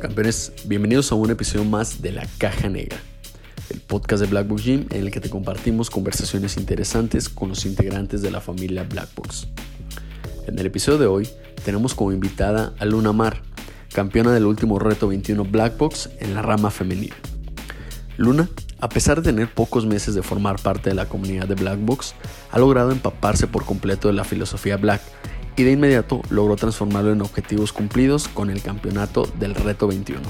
Campeones, bienvenidos a un episodio más de La Caja Negra, el podcast de Black Box Gym en el que te compartimos conversaciones interesantes con los integrantes de la familia Black Box. En el episodio de hoy tenemos como invitada a Luna Mar, campeona del último reto 21 Black Box en la rama femenina. Luna, a pesar de tener pocos meses de formar parte de la comunidad de Black Box, ha logrado empaparse por completo de la filosofía Black y de inmediato logró transformarlo en objetivos cumplidos con el campeonato del Reto 21.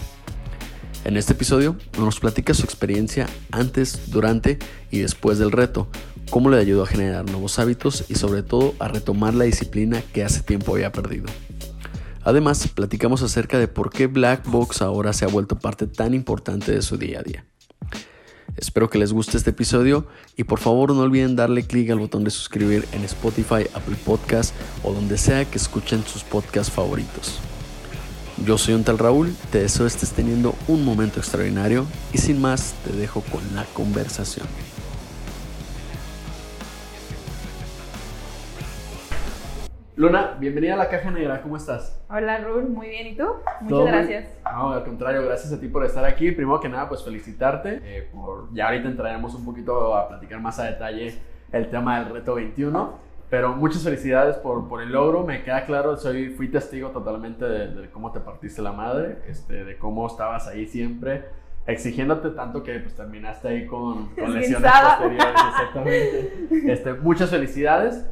En este episodio nos platica su experiencia antes, durante y después del reto, cómo le ayudó a generar nuevos hábitos y sobre todo a retomar la disciplina que hace tiempo había perdido. Además, platicamos acerca de por qué Black Box ahora se ha vuelto parte tan importante de su día a día. Espero que les guste este episodio y por favor no olviden darle clic al botón de suscribir en Spotify, Apple Podcast o donde sea que escuchen sus podcasts favoritos. Yo soy un tal Raúl, te deseo estés teniendo un momento extraordinario y sin más te dejo con la conversación. Luna, bienvenida a la Caja Negra, ¿cómo estás? Hola Raúl, muy bien, ¿y tú? Muchas gracias. No, al contrario, gracias a ti por estar aquí. Primero que nada, pues felicitarte. Eh, por, ya ahorita entraremos un poquito a platicar más a detalle el tema del reto 21. Pero muchas felicidades por, por el logro. Me queda claro, soy, fui testigo totalmente de, cómo te partiste la madre, este, de cómo estabas ahí siempre, exigiéndote tanto que pues, terminaste ahí con, con lesiones posteriores. Exactamente. Este, muchas felicidades.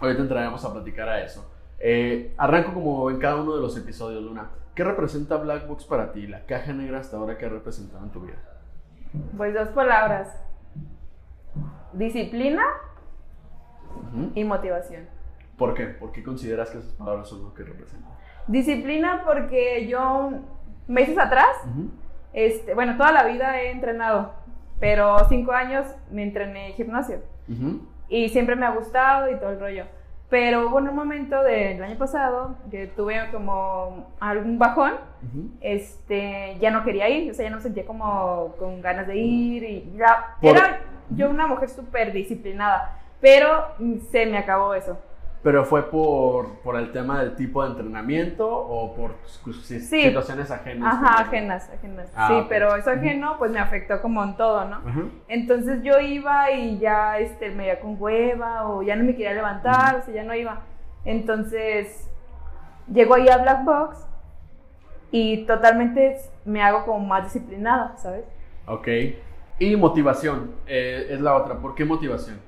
Ahorita entraremos a platicar a eso. Eh, arranco como en cada uno de los episodios, Luna. ¿Qué representa Black Box para ti? La caja negra hasta ahora que ha representado en tu vida. Pues dos palabras. Disciplina y motivación. ¿Por qué? ¿Por qué consideras que esas palabras son lo que representan? Disciplina porque yo meses atrás, este, bueno, toda la vida he entrenado, pero cinco años me entrené gimnasio. Y siempre me ha gustado y todo el rollo. Pero hubo un momento del año pasado que tuve como algún bajón, este, ya no quería ir, o sea, ya no me sentía como con ganas de ir y ya, era yo una mujer súper disciplinada, pero se me acabó eso. ¿Pero fue por, por el tema del tipo de entrenamiento o por situaciones ajenas? Ajá, ajenas, ajenas. Ah, sí, pero eso ajeno pues me afectó como en todo, ¿no? Entonces yo iba y ya este, me iba con hueva o ya no me quería levantar, o sea, ya no iba. Entonces llego ahí a Black Box y totalmente me hago como más disciplinada, ¿sabes? Ok. Y motivación, eh, es la otra. ¿Por qué motivación?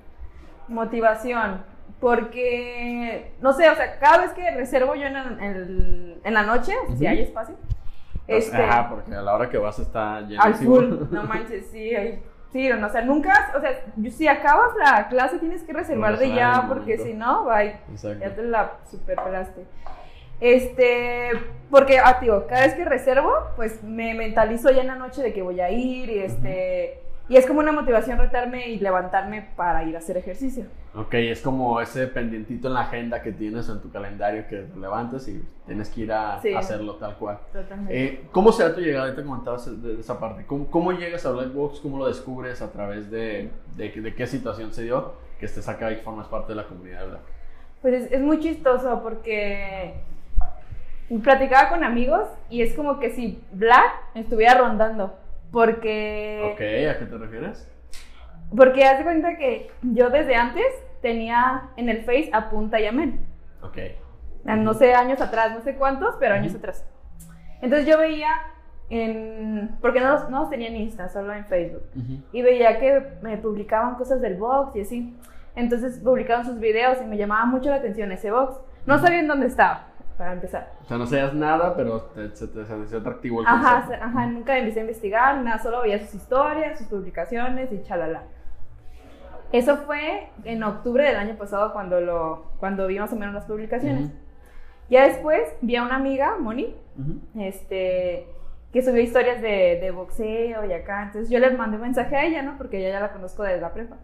Motivación porque, no sé, o sea, cada vez que reservo yo en, en, la noche, si hay espacio. Este, Ajá, porque a la hora que vas está lleno. Al full, no manches, sí, Sí, no, o sea, nunca, o sea, si acabas la clase tienes que reservar de ya, porque si no, bye, ya te la superpelaste. Este, porque, ah, tío, cada vez que reservo, pues me mentalizo ya en la noche de que voy a ir y este, y es como una motivación retarme y levantarme para ir a hacer ejercicio. Ok, es como ese pendientito en la agenda que tienes en tu calendario que te levantas y tienes que ir a hacerlo tal cual. Totalmente. Eh, ¿Cómo se da tu llegada? Te comentabas de, esa parte. ¿Cómo, llegas a Black Box? ¿Cómo lo descubres? ¿A través de, de, qué situación se dio que estés acá y formas parte de la comunidad Black? Pues es, muy chistoso porque platicaba con amigos y es como que si Black estuviera rondando. Porque... Ok, ¿a qué te refieres? Porque haz de cuenta que yo desde antes tenía en el Face a Punta y Amén. Ok. No sé, años atrás, no sé cuántos, pero años atrás. Entonces yo veía en... Porque no los, no tenía en Insta, solo en Facebook. Y veía que me publicaban cosas del box y así. Entonces publicaban sus videos y me llamaba mucho la atención ese box. No sabía en dónde estaba para empezar. O sea, no sabías nada, pero te, se te pareció atractivo el Ajá, ajá, nunca empecé a investigar, nada, solo veía sus historias, sus publicaciones y chalala. Eso fue en octubre del año pasado cuando, lo, cuando vi más o menos las publicaciones. Ya después vi a una amiga, Moni, este, que subió historias de, de, boxeo y acá. Entonces yo le mandé un mensaje a ella, ¿no? Porque ella ya la conozco desde la prepa.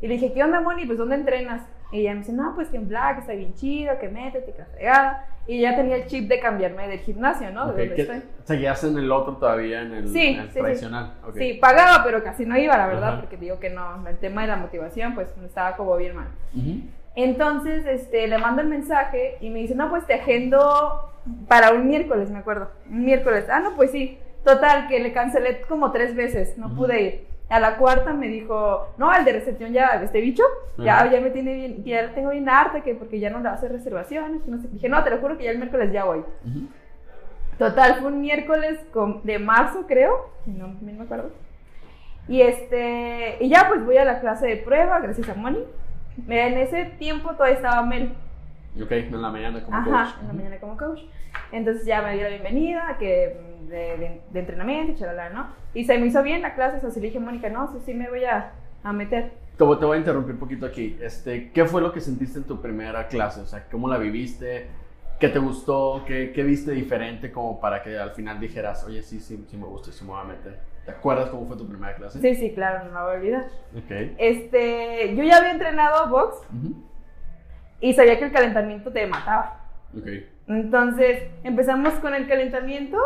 Y le dije, ¿qué onda, Moni? Pues, ¿dónde entrenas? Y ella me dice, no, pues que en Black está bien chido, que métete, que fregada. Y ya tenía el chip de cambiarme del gimnasio, ¿no? De donde estoy. ¿Seguías en el otro todavía, en el, sí, tradicional? Sí. sí, pagaba, pero casi no iba, la verdad, porque digo que no, el tema de la motivación, pues estaba como bien mal. Entonces, este, le mando el mensaje y me dice, no, pues te agendo para un miércoles, me acuerdo. Un miércoles. Ah, no, pues sí. Total, que le cancelé como tres veces, no pude ir. A la cuarta me dijo, no, el de recepción ya, este bicho, ya, ya me tiene bien, ya tengo bien harta, que porque ya no le va a hacer reservaciones, que no sé. Dije, no, te lo juro que ya el miércoles ya voy. Total, fue un miércoles de marzo, creo, no, no me acuerdo. Y este, y ya pues voy a la clase de prueba, gracias a Moni. En ese tiempo todavía estaba Mel. Ok, en la mañana como Ajá, coach. en la mañana como coach. Entonces ya me dio la bienvenida, que de, de, de entrenamiento y chalala, ¿no? Y se me hizo bien la clase, o sea, sí le dije a Mónica, no, sí, sí me voy a, a meter. Te te voy a interrumpir un poquito aquí. Este, ¿Qué fue lo que sentiste en tu primera clase? O sea, ¿cómo la viviste? ¿Qué te gustó? ¿Qué, qué viste diferente como para que al final dijeras, oye, sí, sí, sí me gusta, sí me voy a meter? ¿Te acuerdas cómo fue tu primera clase? Sí, sí, claro, no me voy a olvidar. Ok. Este, yo ya había entrenado box Ujú. y sabía que el calentamiento te mataba. Ok. Entonces empezamos con el calentamiento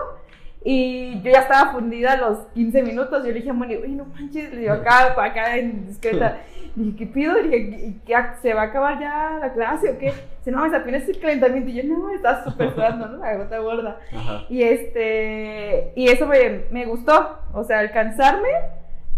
y yo ya estaba fundida a los 15 minutos. Yo le dije a Moni, uy, no manches, le digo acá, acá en discreta. Dije, ¿qué pido? Dije, ¿qué, ¿se va a acabar ya la clase o qué? Dice, no, apenas el calentamiento. Y yo, no, estaba súper sudando, ¿no? La gota gorda. Ajá. Y este, y eso me, me gustó, o sea, alcanzarme,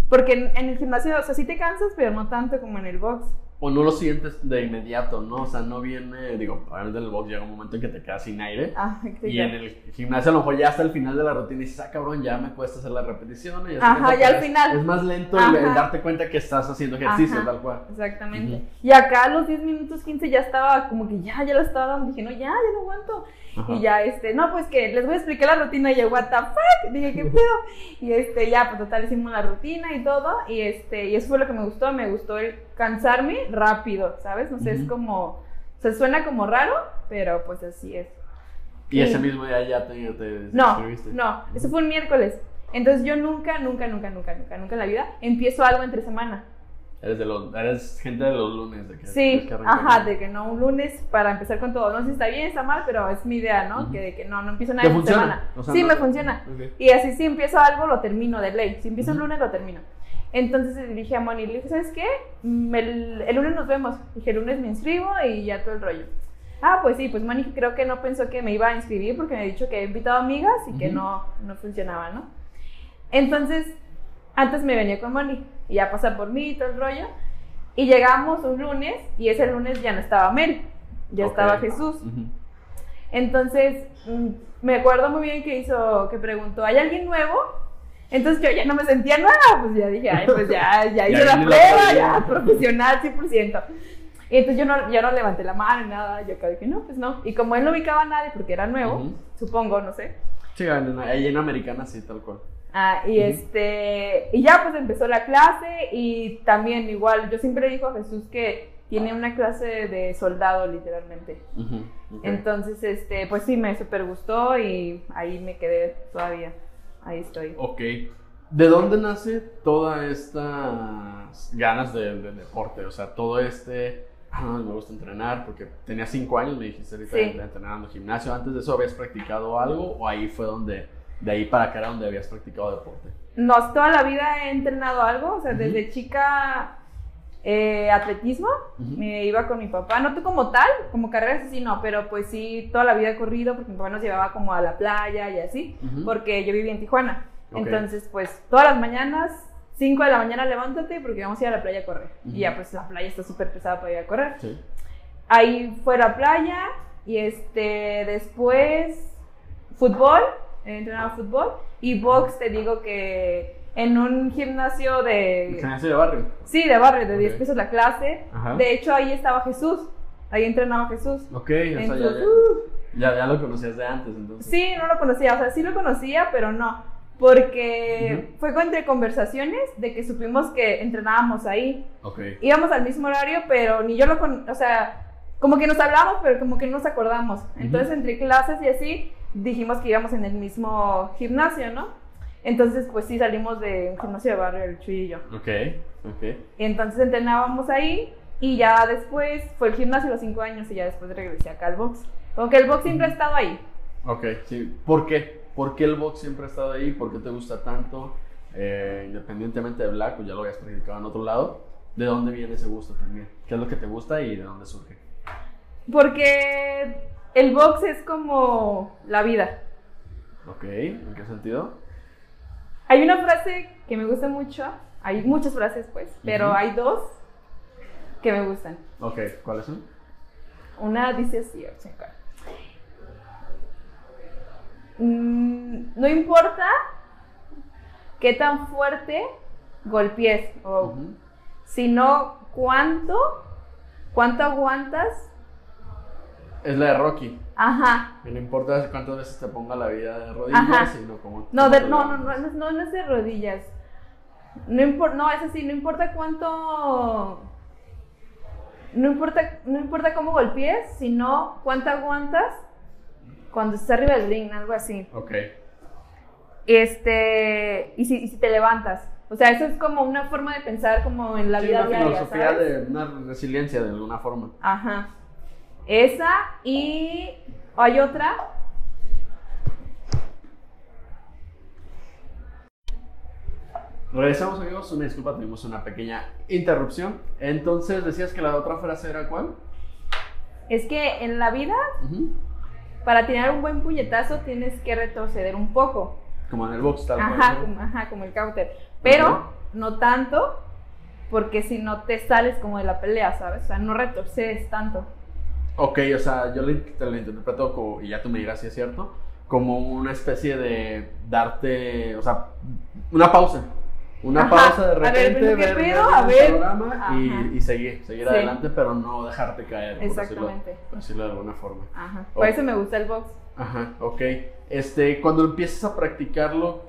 porque en, en el gimnasio, o sea, sí te cansas, pero no tanto como en el box. O no lo sientes de inmediato, ¿no? O sea, no viene, digo, obviamente en el box llega un momento en que te quedas sin aire. Ah, Y en el gimnasio a lo mejor ya hasta el final de la rutina dices, ah, cabrón, ya me cuesta hacer la repetición. Y Ajá, ya al final. Es más lento el, darte cuenta que estás haciendo ejercicio, Ajá. tal cual. Exactamente. Y acá a los 10 minutos 15 ya estaba como que ya, ya lo estaba dando. Dije, no, ya, ya no aguanto. Ajá. Y ya, este, no, pues que les voy a explicar la rutina. Y yo, what the fuck. Dije, ¿qué pedo? Y este, ya, pues total, hicimos la rutina y todo. Y este, y eso fue lo que me gustó. Me gustó el cansarme rápido, ¿sabes? No sé, es Ujú. como, o sea, suena como raro, pero pues así es. Y ese Sí. mismo día ya te, te No, no, eso fue un miércoles. Entonces yo nunca, nunca, nunca, nunca, nunca, nunca en la vida empiezo algo entre semana. Eres, de los, eres gente de los lunes. De que Sí, que ajá, de que no, un lunes para empezar con todo. No sé si está bien, está mal, pero es mi idea, ¿no? Ujú. Que de que no, no empiezo nada ¿Te en semana. O sea, sí, no- me funciona. Ok. Y así si empiezo algo, lo termino de ley. Si empiezo Ujú. un lunes, lo termino. Entonces le dije a Moni, le dije, ¿sabes qué? El, el lunes nos vemos. Dije, el lunes me inscribo y ya todo el rollo. Ah, pues sí, pues Moni creo que no pensó que me iba a inscribir porque me ha dicho que había invitado amigas y que Ujú. no, no funcionaba, ¿no? Entonces, antes me venía con Moni y ya pasa por mí y todo el rollo. Y llegamos un lunes y ese lunes ya no estaba Mel, ya Ok. estaba Jesús. Ujú. Entonces, mm, me acuerdo muy bien que hizo, que preguntó, ¿hay alguien nuevo? Entonces yo ya no me sentía nada, pues ya dije, ay, pues ya, ya hice la prueba, ya, profesional 100%. Y entonces yo no, ya no levanté la mano ni nada, yo acá dije, no, pues no. Y como él no ubicaba a nadie porque era nuevo, supongo, no sé. Sí, en- ahí en Americana sí, tal cual. Ah, y este, y ya pues empezó la clase y también igual, yo siempre le digo a Jesús que tiene una clase de soldado literalmente. Entonces, este, pues sí, me super gustó y ahí me quedé todavía. Ahí estoy. Ok. ¿De dónde nace todas estas ganas de, de deporte? O sea, todo este... "Ah, me gusta entrenar porque tenía cinco años, me dijiste ahorita, Sí. entrenando gimnasio. ¿Antes de eso habías practicado algo o ahí fue donde, de ahí para acá era donde habías practicado deporte? No, toda la vida he entrenado algo, o sea, desde chica eh, atletismo, me iba con mi papá, no tú como tal, como carreras así no, pero pues sí, toda la vida he corrido porque mi papá nos llevaba como a la playa y así, porque yo vivía en Tijuana. Entonces, pues todas las mañanas, 5 de la mañana levántate porque vamos a ir a la playa a correr. Y ya pues la playa está súper pesada para ir a correr. Sí. Ahí fue la playa y este después fútbol, he entrenado fútbol y box te digo que en un gimnasio de Gimnasio de barrio. sí, de barrio de 10 Ok. pesos la clase. Ajá. De hecho ahí estaba Jesús. Ahí entrenaba Jesús. Ok, o sea, ya, uh, ya, ya lo conocías de antes, entonces. Sí, no lo conocía, o sea, sí lo conocía, pero no, porque Ujú. fue entre conversaciones de que supimos que entrenábamos ahí. Ok. Íbamos al mismo horario, pero ni yo lo con, o sea, como que nos hablamos, pero como que no nos acordamos. Entonces, entre clases y así, dijimos que íbamos en el mismo gimnasio, ¿no? Entonces, pues sí, salimos de un gimnasio de barrio, el Chuy y yo. Ok, ok. Y entonces entrenábamos ahí y ya después fue el gimnasio a los cinco años y ya después regresé acá al box. Como que el box siempre ha estado ahí. Ok, sí. ¿Por qué? ¿Por qué el box siempre ha estado ahí? ¿Por qué te gusta tanto? Eh, independientemente de Black, pues ya lo habías practicado en otro lado. ¿De dónde viene ese gusto también? ¿Qué es lo que te gusta y de dónde surge? Porque el box es como la vida. Ok, ¿en qué sentido? Hay una frase que me gusta mucho, hay muchas frases pues, pero hay dos que me gustan. Ok, ¿cuáles son? Una dice así, o sea. Mm, no importa qué tan fuerte golpees, o, sino cuánto, cuánto aguantas. Es la de Rocky. Ajá. Que no importa cuántas veces te ponga la vida de rodillas, Ajá. sino como... No, de- no, no, no, no, no, no es de rodillas. No importa, no, es así, no importa cuánto. No importa, no importa cómo golpees, sino cuánto aguantas cuando estás arriba del ring, algo así. Ok. Este, y si, y si te levantas. O sea, eso es como una forma de pensar como en la Sí, vida una diaria, filosofía ¿sabes? de una resiliencia de alguna forma. Ajá. Esa y hay otra. Regresamos amigos, una disculpa, tuvimos una pequeña interrupción. Entonces, decías que la otra frase era cuál? Es que en la vida, para tirar un buen puñetazo, tienes que retroceder un poco. Como en el box, tal cual, Ajá, ¿no? como, ajá, como el counter. Pero no tanto, porque si no te sales como de la pelea, ¿sabes? O sea, no retrocedes tanto. Ok, o sea, yo lo, lo interpreto como, y ya tú me dirás si es cierto, como una especie de darte, o sea, una pausa. Una Ajá. pausa de A ver, repente, ¿qué ver, pedo? ver A ver. y, y seguir, seguir Sí. adelante, pero no dejarte caer, por decirlo, Exactamente. por decirlo de alguna forma. Ajá. Por eso me gusta el box. Ajá, ok. Este, cuando empiezas a practicarlo,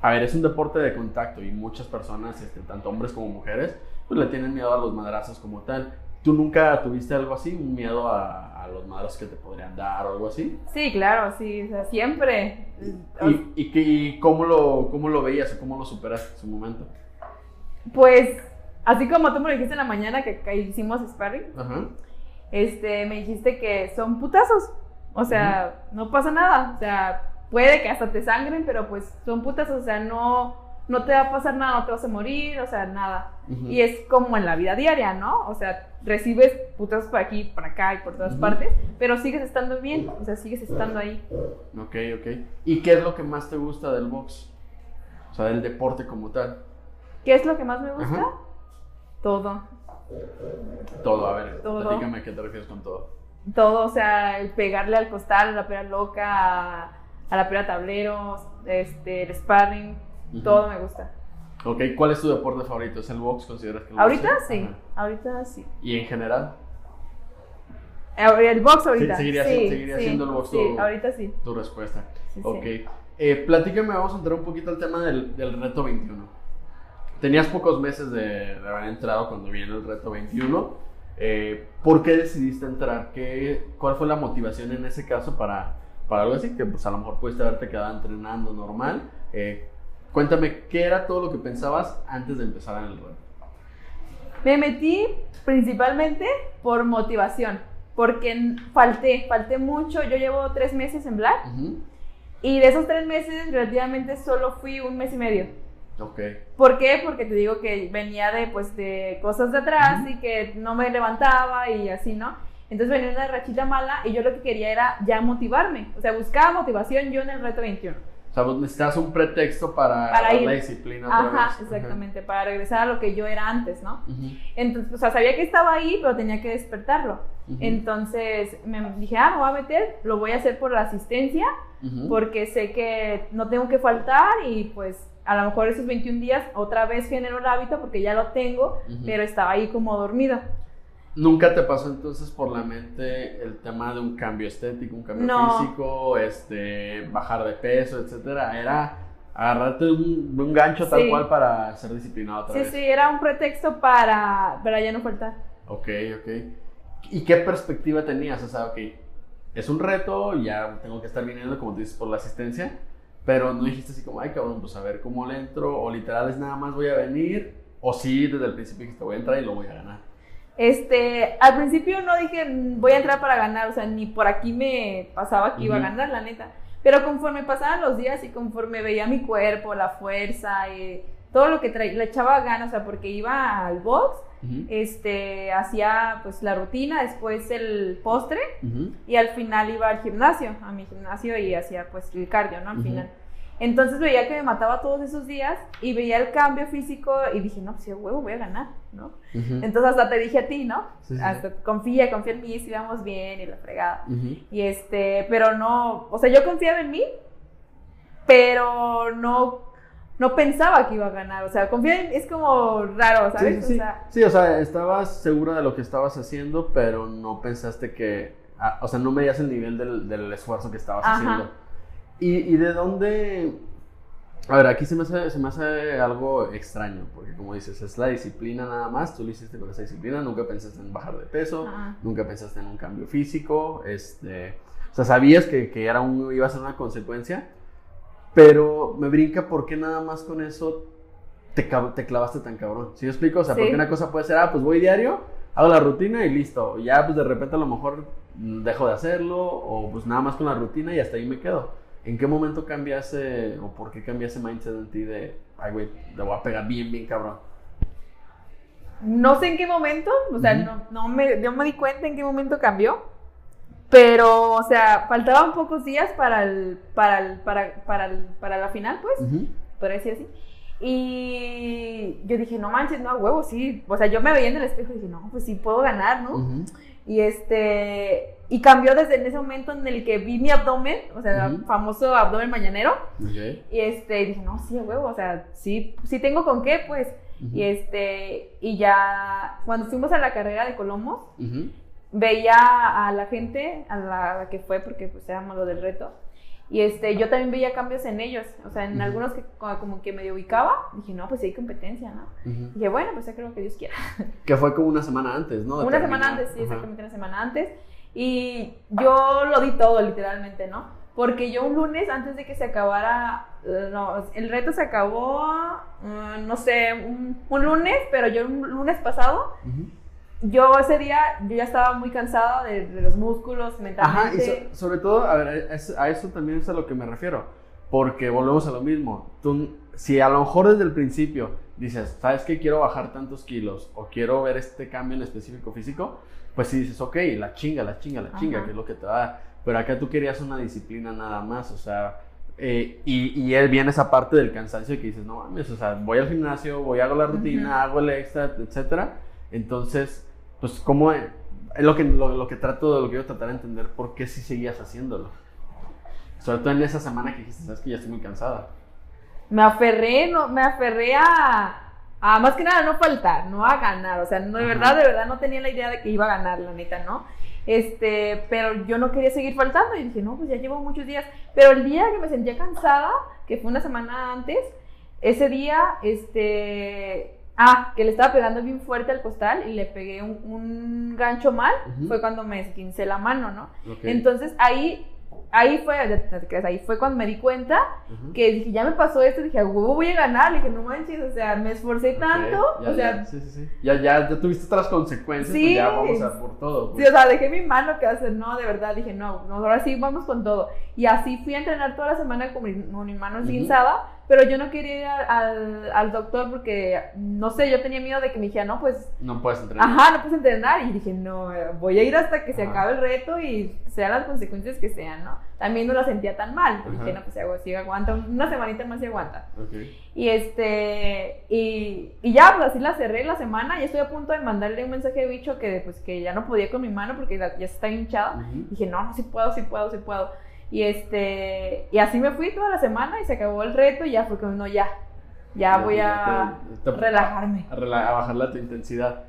a ver, es un deporte de contacto y muchas personas, este, tanto hombres como mujeres, pues le tienen miedo a los madrazos como tal. ¿Tú nunca tuviste algo así? ¿Un miedo a, a los madrazos que te podrían dar o algo así? Sí, claro, sí, o sea, siempre. ¿Y, y, y cómo, lo, cómo lo veías o cómo lo superaste en su momento? Pues, así como tú me lo dijiste en la mañana que, que hicimos sparring, Ajá. este, me dijiste que son putazos. O sea, no pasa nada. O sea, puede que hasta te sangren, pero pues son putazos. O sea, no, no te va a pasar nada, no te vas a morir, o sea, nada. Y es como en la vida diaria, ¿no? O sea, recibes putazos por aquí, por acá y por todas partes, pero sigues estando bien, o sea, sigues estando ahí. Ok, ok. ¿Y qué es lo que más te gusta del box? O sea, del deporte como tal. ¿Qué es lo que más me gusta? Ajá. Todo. Todo, a ver, Todo. platícame a qué te refieres con todo. Todo, o sea, el pegarle al costal, a la pera loca, a, a la pera tablero, este, el sparring, Todo me gusta. Ok, ¿cuál es tu deporte favorito? ¿Es el box? ¿Consideras que el Ahorita sí, Ajá. ahorita sí. ¿Y en general? Eh, El box ahorita. seguiría sí, seguiría sí, siendo el box Sí, tu- ahorita sí. Tu respuesta. Sí, sí. ok. Eh, platícame, vamos a entrar un poquito al tema del, del reto 21. Tenías pocos meses de, de haber entrado cuando viene el reto 21. Eh, ¿Por qué decidiste entrar? ¿Qué, ¿Cuál fue la motivación en ese caso para, para algo así? Que pues a lo mejor pudiste haberte quedado entrenando normal. Eh, cuéntame, ¿qué era todo lo que pensabas antes de empezar en el reto? Me metí principalmente por motivación, porque falté, falté mucho. Yo llevo tres meses en Black Ujú. y de esos tres meses relativamente solo fui un mes y medio. Ok. ¿Por qué? Porque te digo que venía de, pues, de cosas de atrás Ujú. y que no me levantaba y así, ¿no? Entonces venía una rachita mala y yo lo que quería era ya motivarme. O sea, buscaba motivación yo en el reto 21. O sea, vos necesitas un pretexto para, Para ir. la disciplina Ajá, vez. exactamente, para regresar a lo que yo era antes, ¿no? Entonces, o sea, sabía que estaba ahí, pero tenía que despertarlo. Entonces me dije, ah, me voy a meter, lo voy a hacer por la asistencia, porque sé que no tengo que faltar y pues a lo mejor esos 21 días otra vez genero el hábito porque ya lo tengo, pero estaba ahí como dormido. ¿Nunca te pasó entonces por la mente el tema de un cambio estético, un cambio No. físico, este, bajar de peso, etcétera? Era agarrarte un, un gancho tal Sí. cual para ser disciplinado otra Sí, vez. sí, era un pretexto para, para ya no faltar. Ok, ok. ¿Y qué perspectiva tenías? O sea, ok, es un reto, ya tengo que estar viniendo, como tú dices, por la asistencia, pero no dijiste así como, ay cabrón, pues a ver cómo le entro, o literal es nada más voy a venir, o sí, desde el principio dijiste voy a entrar y lo voy a ganar. Este, al principio no dije "Mm, voy a entrar para ganar, o sea, ni por aquí me pasaba que iba a ganar, la neta. Pero conforme pasaban los días y conforme veía mi cuerpo, la fuerza, y todo lo que traía, le echaba ganas, o sea, porque iba al box, este, hacía pues la rutina, después el postre y al final iba al gimnasio, a mi gimnasio y hacía pues el cardio, ¿no? Al final. Entonces veía que me mataba todos esos días y veía el cambio físico y dije, no, pues sí, a huevo, voy a ganar, ¿no? Entonces hasta te dije a ti, ¿no? Sí, sí, hasta confía, confía en mí, si vamos bien y la fregada. Y este, pero no, o sea, yo confiaba en mí, pero no, no pensaba que iba a ganar. O sea, confiar en, es como raro, ¿sabes? Sí, sí, sí. O sea, Sí, o sea, estabas segura de lo que estabas haciendo, pero no pensaste que, ah, o sea, no medías el nivel del, del esfuerzo que estabas Ajá. haciendo. ¿Y, y de dónde? A ver, aquí se me, hace, se me hace algo extraño, porque como dices, es la disciplina nada más, tú lo hiciste con esa disciplina, nunca pensaste en bajar de peso, Ajá. nunca pensaste en un cambio físico, este, o sea, sabías que, que era un, iba a ser una consecuencia, pero me brinca por qué nada más con eso te, te clavaste tan cabrón. ¿Sí me explico? O sea, Sí. porque una cosa puede ser, ah, pues voy diario, hago la rutina y listo. Ya, pues de repente a lo mejor mm, dejo de hacerlo, o pues nada más con la rutina y hasta ahí me quedo. ¿En qué momento cambiaste, o por qué cambiaste mindset en ti de, ay, güey, le voy a pegar bien, bien cabrón? no sé en qué momento, o sea, no, no me, no me di cuenta en qué momento cambió. Pero, o sea, faltaban pocos días para el, para el, para, para el- para la final, pues. Ujú. podría decir así. Y yo dije, no manches, no, a huevo, sí. O sea, yo me veía en el espejo y dije, no, pues sí puedo ganar, ¿no? Y este, y cambió desde en ese momento en el que vi mi abdomen, o sea, el Ujú. famoso abdomen mañanero. Y este, dije, no, sí, huevo, o sea, sí, sí tengo con qué, pues. Y este, y ya, cuando fuimos a la carrera de Colombo, Ujú. veía a la gente, a la, a la que fue, porque pues éramos lo del reto, y este, yo también veía cambios en ellos, o sea, en algunos que como, que medio ubicaba, dije, no, pues sí hay competencia, ¿no? Ujú. Dije, bueno, pues ya creo que Dios quiera. Que fue como una semana antes, ¿no? De una terminar. semana antes, sí, Ajá. exactamente una semana antes, y yo lo di todo, literalmente, ¿no? Porque yo un lunes, antes de que se acabara, no, el reto se acabó, eh, no sé, un, un lunes, pero yo un lunes pasado. Yo ese día, yo ya estaba muy cansada de, de los músculos, Ajá, mentalmente. y so- sobre todo, a ver, a eso también es a lo que me refiero. Porque volvemos a lo mismo. Tú, si a lo mejor desde el principio dices, ¿sabes que Quiero bajar tantos kilos o quiero ver este cambio en específico físico, pues si dices, ok, la chinga, la chinga, la chinga, Ajá. que es lo que te va a dar. Pero acá tú querías una disciplina nada más, o sea, eh, y, y él viene esa parte del cansancio que dices, no mames, o sea, voy al gimnasio, voy, hago la rutina, hago el extra, etcétera. Entonces, pues, ¿cómo es? Es lo que, lo, lo que trato, lo que quiero tratar de entender, por qué sí seguías haciéndolo. Sobre todo en esa semana que dijiste, sabes que ya estoy muy cansada. Me aferré, no, me aferré a, a más que nada no faltar, no a ganar, o sea, no, de Ajá. verdad, de verdad no tenía la idea de que iba a ganar, la neta, ¿no? Este, pero yo no quería seguir faltando y dije, no, pues ya llevo muchos días, pero el día que me sentía cansada, que fue una semana antes, ese día, este, ah, que le estaba pegando bien fuerte al costal y le pegué un, un gancho mal, Ujú. fue cuando me esquincé la mano, ¿no? Entonces ahí, ahí fue, ahí fue cuando me di cuenta que dije, ya me pasó esto, dije, a huevo voy a ganar, le dije, no manches, o sea, me esforcé tanto, ya, o sea, ya, sí, sí, sí. Ya, ya, ya tuviste otras consecuencias, Sí. pues ya vamos a por todo. sí, pues. o sea, dejé mi mano que hacer, no, de verdad, dije, no, no, ahora sí vamos con todo. Y así fui a entrenar toda la semana con mi, con mi mano esguinzada, pero yo no quería ir al, al, doctor porque, no sé, yo tenía miedo de que me dijera, no, pues, No puedes entrenar. ajá, no puedes entrenar. Y dije, no, voy a ir hasta que se Ajá. acabe el reto y sean las consecuencias que sean, ¿no? También no la sentía tan mal. Ajá. Dije, no, pues sí, aguanta, una semanita más y aguanta. Ok. Y este, y, y ya, pues así la cerré la semana y estoy a punto de mandarle un mensaje de bicho que pues que ya no podía con mi mano porque ya está hinchada. Dije, no, no, sí puedo, sí puedo, sí puedo. Y este, y así me fui toda la semana y se acabó el reto y ya fue como, no, ya, ya voy a te- te- relajarme. a, rela- a bajarle tu intensidad.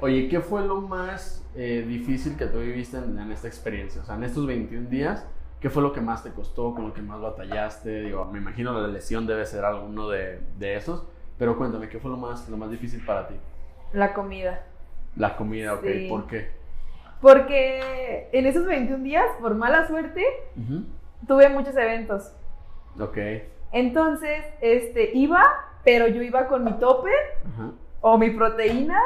Oye, ¿qué fue lo más eh, difícil que tú viviste en, en esta experiencia? O sea, en estos 21 días, ¿qué fue lo que más te costó, con lo que más batallaste? Digo, me imagino la lesión debe ser alguno de, de esos, pero cuéntame, ¿qué fue lo más, lo más difícil para ti? La comida. La comida, ok, Sí. ¿por qué? Porque en esos 21 días, por mala suerte, tuve muchos eventos. Ok, Entonces, este, iba, pero yo iba con mi ajá, o mi proteína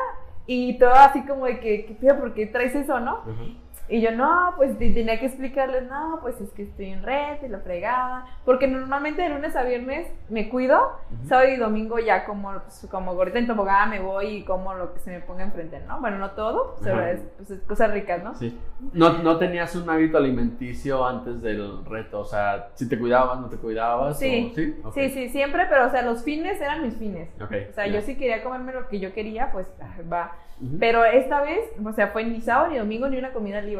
y todo así como de que, ¿qué? ¿Por qué traes eso, no? ajá. Y yo, no, pues tenía que explicarles, no, pues es que estoy en red y la fregada. Porque normalmente de lunes a viernes me cuido, sábado y domingo ya como, pues, como gordita en tobogán me voy y como lo que se me ponga enfrente, ¿no? Bueno, no todo, pero es, pues, es cosas ricas, ¿no? Sí. No, no tenías un hábito alimenticio antes del reto, o sea, si te cuidabas, no te cuidabas. Sí, o- ¿sí? sí, Ok. sí, siempre, pero o sea, los fines eran mis fines. Ok, O sea, ya. yo sí quería comerme lo que yo quería, pues ah, va. Ujú. Pero esta vez, o sea, fue ni sábado ni domingo ni una comida libre.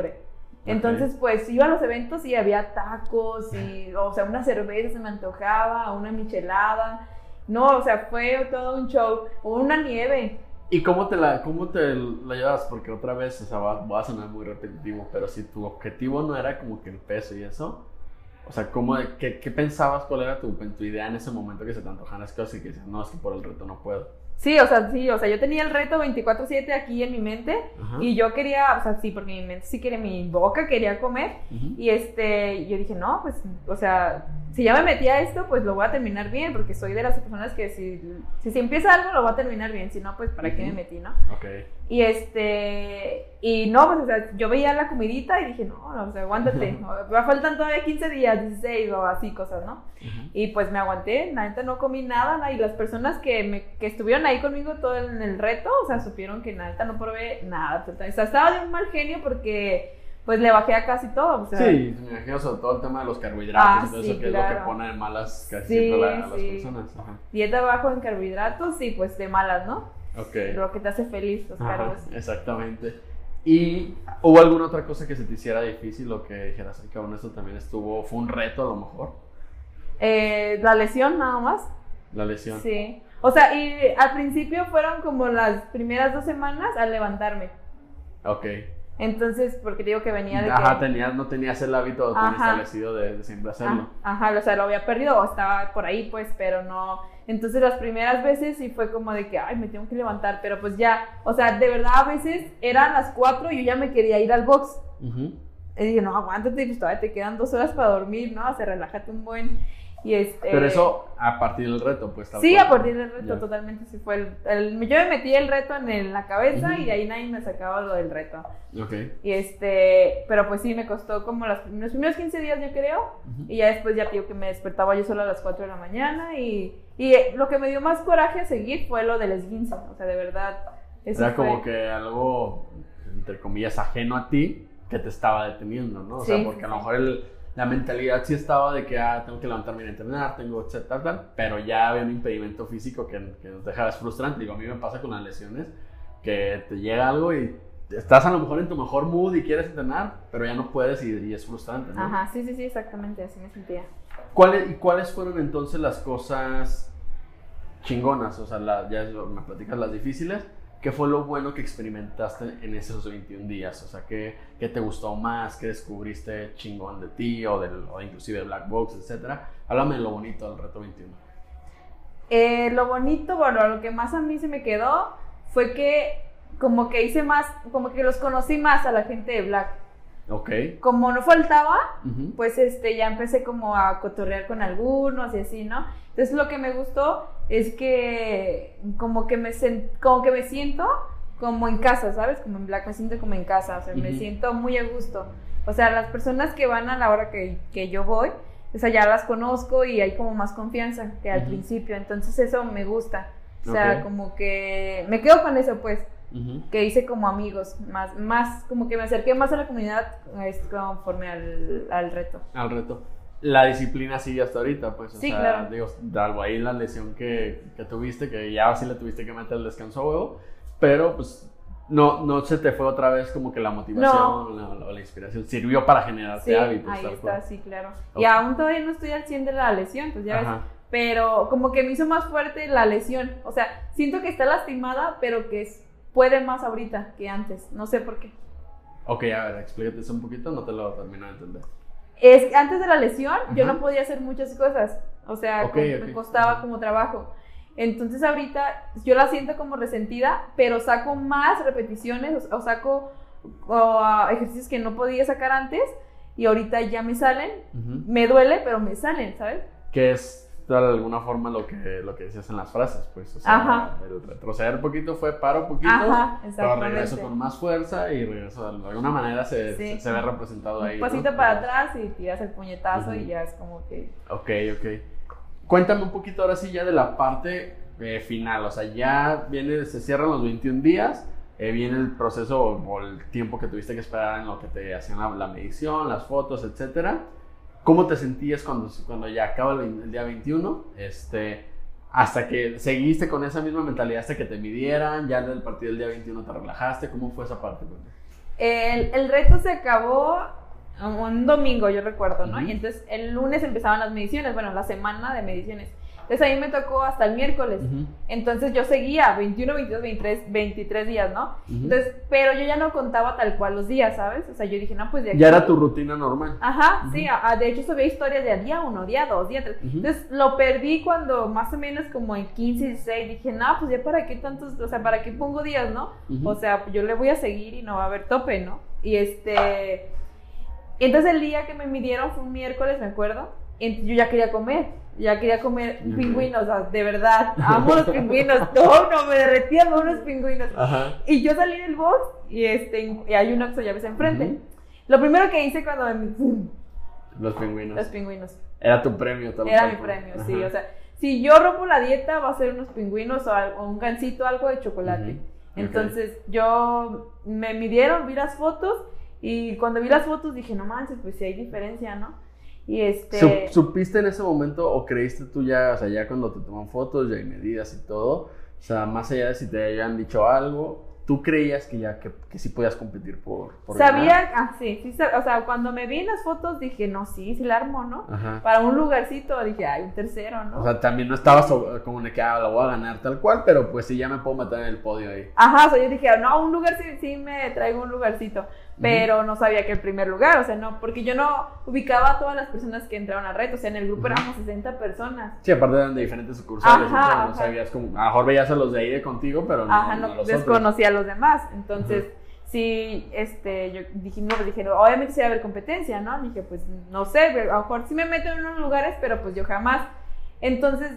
Entonces, pues iba a los eventos y había tacos y, o sea, una cerveza se me antojaba, una michelada. No, o sea, fue todo un show. O una nieve. ¿Y cómo te la, cómo te la llevas? Porque otra vez, o sea, va, va a sonar muy repetitivo, pero si tu objetivo no era como que el peso y eso, o sea, ¿cómo, qué, qué pensabas? ¿Cuál era tu, tu idea en ese momento que se te antojaban las cosas y que decías, no, es que por el reto no puedo? Sí, o sea, sí, o sea, yo tenía el reto 24/7 aquí en mi mente Ajá. y yo quería, o sea, sí, porque mi mente sí quería, mi boca quería comer y este, yo dije, no, pues, o sea, si ya me metí a esto, pues lo voy a terminar bien, porque soy de las personas que si, si se empieza algo, lo voy a terminar bien, si no, pues, ¿para qué me metí, no? Ok. Y este, y no, pues, o sea, yo veía la comidita y dije, no, no, o sea, aguántate, no, me faltan todavía 15 días, 16 o así cosas, ¿no? Y pues me aguanté, la neta no comí nada, nada, y las personas que, me, que estuvieron ahí conmigo todo en el reto, o sea, supieron que la neta no probé nada, total. o sea, estaba de un mal genio porque pues le bajé a casi todo, o sea, Sí, me imagino sobre todo el tema de los carbohidratos Ah, y todo sí, eso, que es lo que pone de malas casi Sí, siempre a, a las sí. personas. Ajá. dieta bajo en carbohidratos y pues de malas, ¿no? Ok. Lo que te hace feliz, los Ajá, cargos. exactamente. ¿Y hubo alguna otra cosa que se te hiciera difícil o que dijeras, "Ay, cabrón, esto también estuvo, fue un reto a lo mejor? Eh, la lesión nada más, La lesión. sí. O sea, y al principio fueron como las primeras dos semanas al levantarme. Ok. Entonces, porque digo que venía de Ajá, que... tenías, no tenías el hábito tan establecido de, de siempre hacerlo. Ajá, o sea, lo había perdido o estaba por ahí, pues, pero no. Entonces, las primeras veces sí fue como de que, ay, me tengo que levantar, pero pues ya, o sea, de verdad a veces eran las 4 y yo ya me quería ir al box. Ujú. Y dije, no, aguántate, pues todavía te quedan dos horas para dormir, ¿no? O sea, relájate un buen. Y este. Pero eso a partir del reto, pues. Sí, cual. a partir del reto, Ya. totalmente sí fue. El, el- yo me metí el reto en, el- la cabeza y de ahí nadie me sacaba lo del reto. Ok. Y este, pero pues sí, me costó como los, los primeros 15 días, yo creo. Y ya después ya digo que me despertaba yo solo a las 4 de la mañana y, y eh, lo que me dio más coraje a seguir fue lo del esguince, o sea, de verdad. Eso Era como que algo, entre comillas, ajeno a ti que te estaba deteniendo, ¿no? O sea, porque sí, a lo mejor el- la mentalidad sí estaba de que, ah, tengo que levantarme y entrenar, tengo, etcétera, tal, pero ya había un impedimento físico que, que nos deja es frustrante. Digo, a mí me pasa con las lesiones, que te llega algo y estás a lo mejor en tu mejor mood y quieres entrenar, pero ya no puedes y, y es frustrante, ¿no? Ajá, sí, sí, sí, exactamente, así me sentía. ¿Cuáles, ¿Y cuáles fueron entonces las cosas chingonas? O sea, la- ya me platicas las difíciles. ¿Qué fue lo bueno que experimentaste en esos 21 días? O sea, ¿qué, qué te gustó más? ¿Qué descubriste chingón de ti o, del, o inclusive de Black Box, etcétera? Háblame de lo bonito del reto 21. Eh, lo bonito, bueno, lo que más a mí se me quedó fue que como que hice más, como que los conocí más a la gente de Black. Ok. Como no faltaba, pues este ya empecé como a cotorrear con algunos y así, ¿no? Entonces lo que me gustó es que como que me como que me siento como en casa, ¿sabes? Como en Black me siento como en casa, o sea, me siento muy a gusto. O sea, las personas que van a la hora que, que yo voy, o sea, ya las conozco y hay como más confianza que al principio, entonces eso me gusta. O sea, como que me quedo con eso, pues que hice como amigos, más, más, como que me acerqué más a la comunidad es, conforme al, al reto. Al reto. La disciplina sigue hasta ahorita, pues. O Sí, sea, claro. digo, algo ahí la lesión que, que tuviste, que ya sí le tuviste que meter el descanso a huevo, pero pues no, no se te fue otra vez como que la motivación la, la- la inspiración. Sirvió para generarte Sí, hábitos. ahí está, cual. sí, claro. Ok. Y aún todavía no estoy al 100 de la lesión, pues ya ves. Ajá. Pero como que me hizo más fuerte la lesión. O sea, siento que está lastimada, pero que es- puede más ahorita que antes. No sé por qué. Ok, a ver, explícate eso un poquito, no te lo termino de entender. Es antes de la lesión yo no podía hacer muchas cosas. O sea, como- me costaba como trabajo. Entonces ahorita yo la siento como resentida, pero saco más repeticiones o, o saco o, ah, ejercicios que no podía sacar antes y ahorita ya me salen. Me duele, pero me salen, ¿sabes? Que es de alguna forma lo que, lo que decías en las frases, pues. O sea, Ajá. el retroceder poquito fue paro un poquito, Ajá, pero regreso con más fuerza y regreso de alguna manera se, Sí. se, se ve representado ahí. Un ¿no? pasito para atrás y tiras el puñetazo Ujú. y ya es como que... Ok, ok. Cuéntame un poquito ahora sí ya de la parte eh, final, o sea, ya viene, se cierran los 21 días, eh, viene el proceso o el tiempo que tuviste que esperar en lo que te hacían la, la medición, las fotos, etcétera. ¿Cómo te sentías cuando, cuando ya acaba el, el día 21? Este, hasta que seguiste con esa misma mentalidad hasta que te midieran, ya del partido del día 21 te relajaste, ¿cómo fue esa parte? El, el reto se acabó un domingo, yo recuerdo, ¿no? Y entonces el lunes empezaban las mediciones, bueno, la semana de mediciones. Entonces a mí me tocó hasta el miércoles. Ujú. Entonces yo seguía 21, 22, 23, 23 días, ¿no? Ujú. Entonces, pero yo ya no contaba tal cual los días, ¿sabes? O sea, yo dije, no, pues de aquí. Ya era tu rutina normal. Ajá, Ujú. sí, a- a- de hecho subía historias de día uno, día dos, día tres. Entonces lo perdí cuando más o menos como en 15, 16, dije, no, pues ya para qué tantos, o sea, para qué pongo días, ¿no? O sea, yo le voy a seguir y no va a haber tope, ¿no? Y este, entonces el día que me midieron fue un miércoles, me acuerdo, y yo ya quería comer, ya quería comer pingüinos, o sea, de verdad, amo los pingüinos, no, no, me derretía por unos pingüinos. Ajá. Y yo salí del box y, este, y hay un Oxxo llaves enfrente. Ujú. Lo primero que hice cuando. Los pingüinos. Los pingüinos. Era tu premio tal Era mi premio, sí. Ajá. O sea, si yo rompo la dieta, va a ser unos pingüinos o, algo- un gansito, algo de chocolate. Ujú, ok. Entonces, yo me midieron, vi las fotos y cuando vi las fotos dije, no manches, pues sí hay diferencia, ¿no? Y este... Sup- ¿Supiste en ese momento o creíste tú ya, o sea, ya cuando te toman fotos, ya hay medidas y todo, o sea, más allá de si te hayan dicho algo, tú creías que ya, que, que sí podías competir por, por sabía, ganar? ah, sí, sí, o sea, cuando me vi en las fotos dije, no, sí, sí la armo, ¿no? Ajá. Para un lugarcito dije, ay, un tercero, ¿no? O sea, también no estabas so- como de que, ah, la voy a ganar tal cual, pero pues sí, ya me puedo meter en el podio ahí. Ajá, o sea, yo dije, no, un lugar sí, sí me traigo un lugarcito, pero no sabía que el primer lugar, o sea, no, porque yo no ubicaba a todas las personas que entraron al reto, o sea, en el grupo Ujú. éramos 60 personas. Sí, aparte eran de diferentes sucursales, Ajá, entonces no sabías como, a lo mejor veías a los de ahí de contigo, pero no, Ajá, no no, desconocía a los demás, entonces, sí, este, yo dije, no, pues dije, no, obviamente sí va a haber competencia, ¿no? Dije, pues, no sé, a lo mejor sí me meto en unos lugares, pero pues yo jamás. Entonces,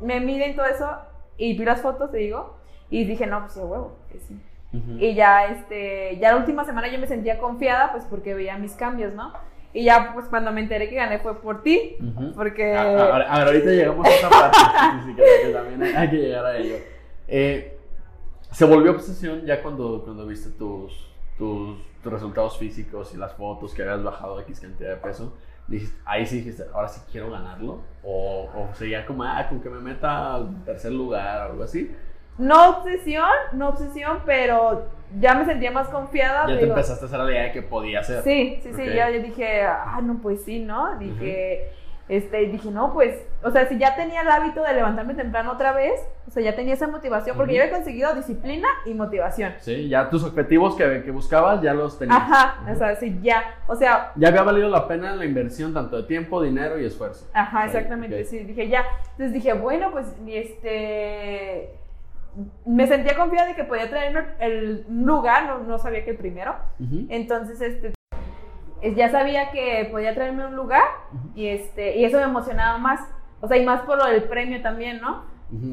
me miden todo eso y vi las fotos, te digo, y dije, no, pues a huevo, que sí. Ujú. Y ya, este, ya la última semana yo me sentía confiada, pues porque veía mis cambios, ¿no? Y ya, pues cuando me enteré que gané fue por ti, Ujú. porque... A, a- a ver, a ver, ahorita llegamos a esa parte. sí, sí, que, que también hay, hay que llegar a ello. Eh, se volvió obsesión ya cuando, cuando viste tus, tus, tus resultados físicos y las fotos que habías bajado X cantidad de peso. Dijiste- ahí sí dijiste, ahora sí quiero ganarlo. O, o seguía como, ah, con que me meta al tercer lugar o algo así. No obsesión, no obsesión, pero ya me sentía más confiada. Ya te digo, empezaste a hacer la idea de que podía ser. Sí, sí, sí, Ok. ya yo dije, ah, no, pues sí, ¿no? Dije, este, dije, no, pues, o sea, si ya tenía el hábito de levantarme temprano otra vez, o sea, ya tenía esa motivación, porque Ujú. yo había conseguido disciplina y motivación. Sí, ya tus objetivos que, que buscabas ya los tenías. Ajá, Ujú. o sea, sí, ya, o sea, Ya había valido la pena la inversión tanto de tiempo, dinero y esfuerzo. Ajá, Sí, exactamente, sí, dije ya. Entonces dije, bueno, pues este me sentía confiada de que podía traerme el lugar, no, no sabía que el primero. Entonces, este es- ya sabía que podía traerme un lugar y este y eso me emocionaba más. O sea, y más por lo del premio también, ¿no?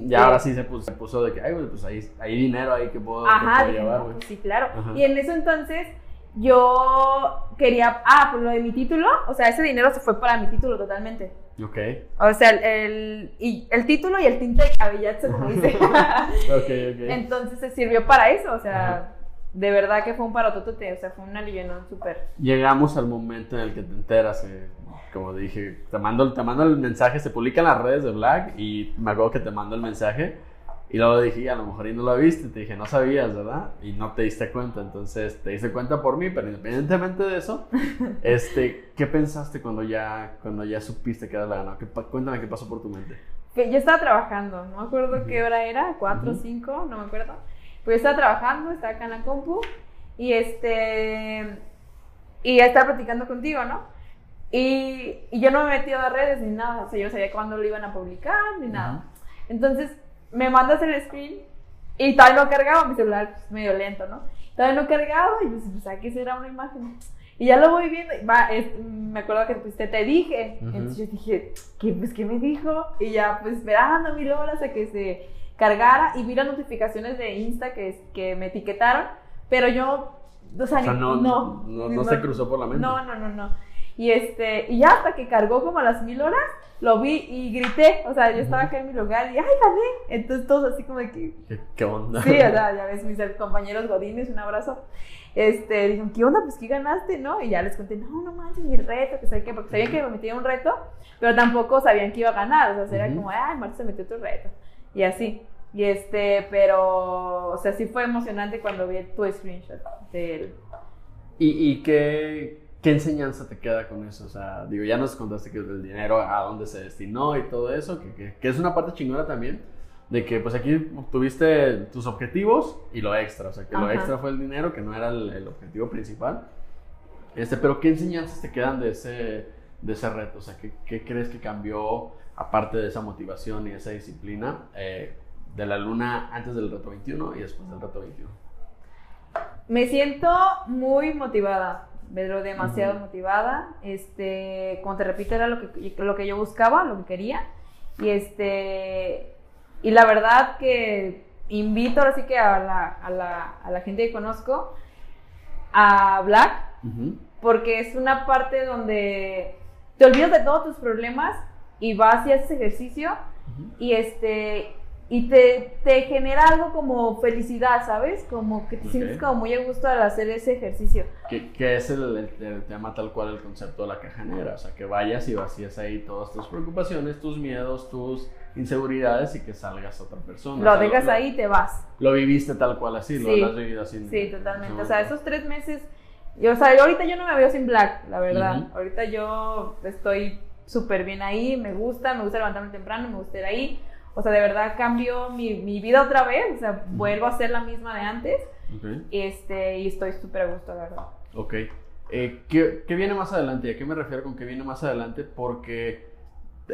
Ya ahora sí se puso, se puso de que, ay, pues ahí hay dinero ahí que puedo, que llevar, no, güey. pues sí, claro. Ajá. Y en eso entonces yo quería, ah, por lo de mi título, o sea, ese dinero se fue para mi título totalmente. Ok, O sea, el, el, y el título y el tinte de cabellazo, como dice. ok, ok. Entonces se sirvió para eso, o sea, de verdad que fue un parototote, o sea, fue un alivianón súper. Llegamos al momento en el que te enteras, eh, como dije, te mando, te mando el mensaje, se publica en las redes de Black y me acuerdo que te mando el mensaje y luego dije, a lo mejor y no lo viste, te dije, no sabías, ¿verdad? Y no te diste cuenta, entonces te diste cuenta por mí, pero independientemente de eso, este, ¿qué pensaste cuando ya, cuando ya supiste que era la ganadora? ¿Qué pa- Cuéntame qué pasó por tu mente. Yo estaba trabajando, no me acuerdo qué hora era, cuatro o Ujú. cinco, no me acuerdo. Pues yo estaba trabajando, estaba acá en la compu y este. Y ya estaba platicando contigo, ¿no? Y, y yo no me he metido a redes ni nada, o sea, yo no sabía cuándo lo iban a publicar ni nada. Entonces me mandas el screen y todavía no cargaba mi celular, pues, medio lento, ¿no? todavía no cargaba y pues, pues aquí será una imagen. Y ya lo voy viendo, y va, es- me acuerdo que pues, te, te dije, Ujú. entonces yo dije, ¿qué, pues, ¿qué me dijo? Y ya pues esperando mil horas a que se cargara y vi las notificaciones de Insta que, que me etiquetaron, pero yo, o sea, O sea, ni- no, no, no, no se cruzó por la mente. no, no, no, no. Y este, y ya hasta que cargó como a las mil horas, lo vi y grité. O sea, yo estaba acá en mi lugar y ¡ay, gané! Entonces todos así como de que. ¿Qué, qué onda? Sí, o sea, ya ves, mis compañeros Godines, un abrazo. Este, dijeron, ¿qué onda? Pues, ¿qué ganaste, no? Y ya les conté, no, no manches, mi reto, que sé qué, porque sabían que me metía un reto, pero tampoco sabían que iba a ganar. O sea, era Ujú. como, ay, Marta se metió otro reto. Y así. Y este, pero, o sea, sí fue emocionante cuando vi tu screenshot del. ¿Y, y qué, qué enseñanza te queda con eso? O sea, digo, ya nos contaste que el dinero a dónde se destinó y todo eso, que, que, que es una parte chingona también, de que pues aquí tuviste tus objetivos y lo extra, o sea, que lo Ajá. extra fue el dinero, que no era el, el objetivo principal. Este, pero ¿qué enseñanzas te quedan de ese, de ese reto? O sea, ¿qué, qué crees que cambió, aparte de esa motivación y esa disciplina, eh, de la luna antes del reto 21 y después del reto 21? Me siento muy motivada, pero demasiado Ujú. motivada. Este, como te repito, era lo que, lo que yo buscaba, lo que quería. Y este, y la verdad que invito ahora sí que a la, a la, a la gente que conozco a Ujú. porque es una parte donde te olvidas de todos tus problemas y vas y haces ejercicio y este y te, te genera algo como felicidad, ¿sabes? Como que te Ok. sientes como muy a gusto al hacer ese ejercicio. Que, que es el, el- el tema tal cual, el concepto de la caja negra. O sea, que vayas y vacías ahí todas tus preocupaciones, tus miedos, tus inseguridades y que salgas otra persona. Lo O sea, dejas lo- ahí y te vas. Lo viviste tal cual así, Sí. lo has vivido así. Sí, en totalmente. O sea, esos tres meses, yo, o sea, yo ahorita yo no me veo sin Black, la verdad. Ujú. Ahorita yo estoy súper bien ahí, me gusta, me gusta levantarme temprano, me gusta ir ahí. O sea, de verdad cambió mi, mi vida otra vez, o sea, vuelvo a ser la misma de antes. Ok. Este, y estoy súper a gusto, la verdad. Ok. Eh, ¿qué, qué viene más adelante? ¿Y a qué me refiero con qué viene más adelante? Porque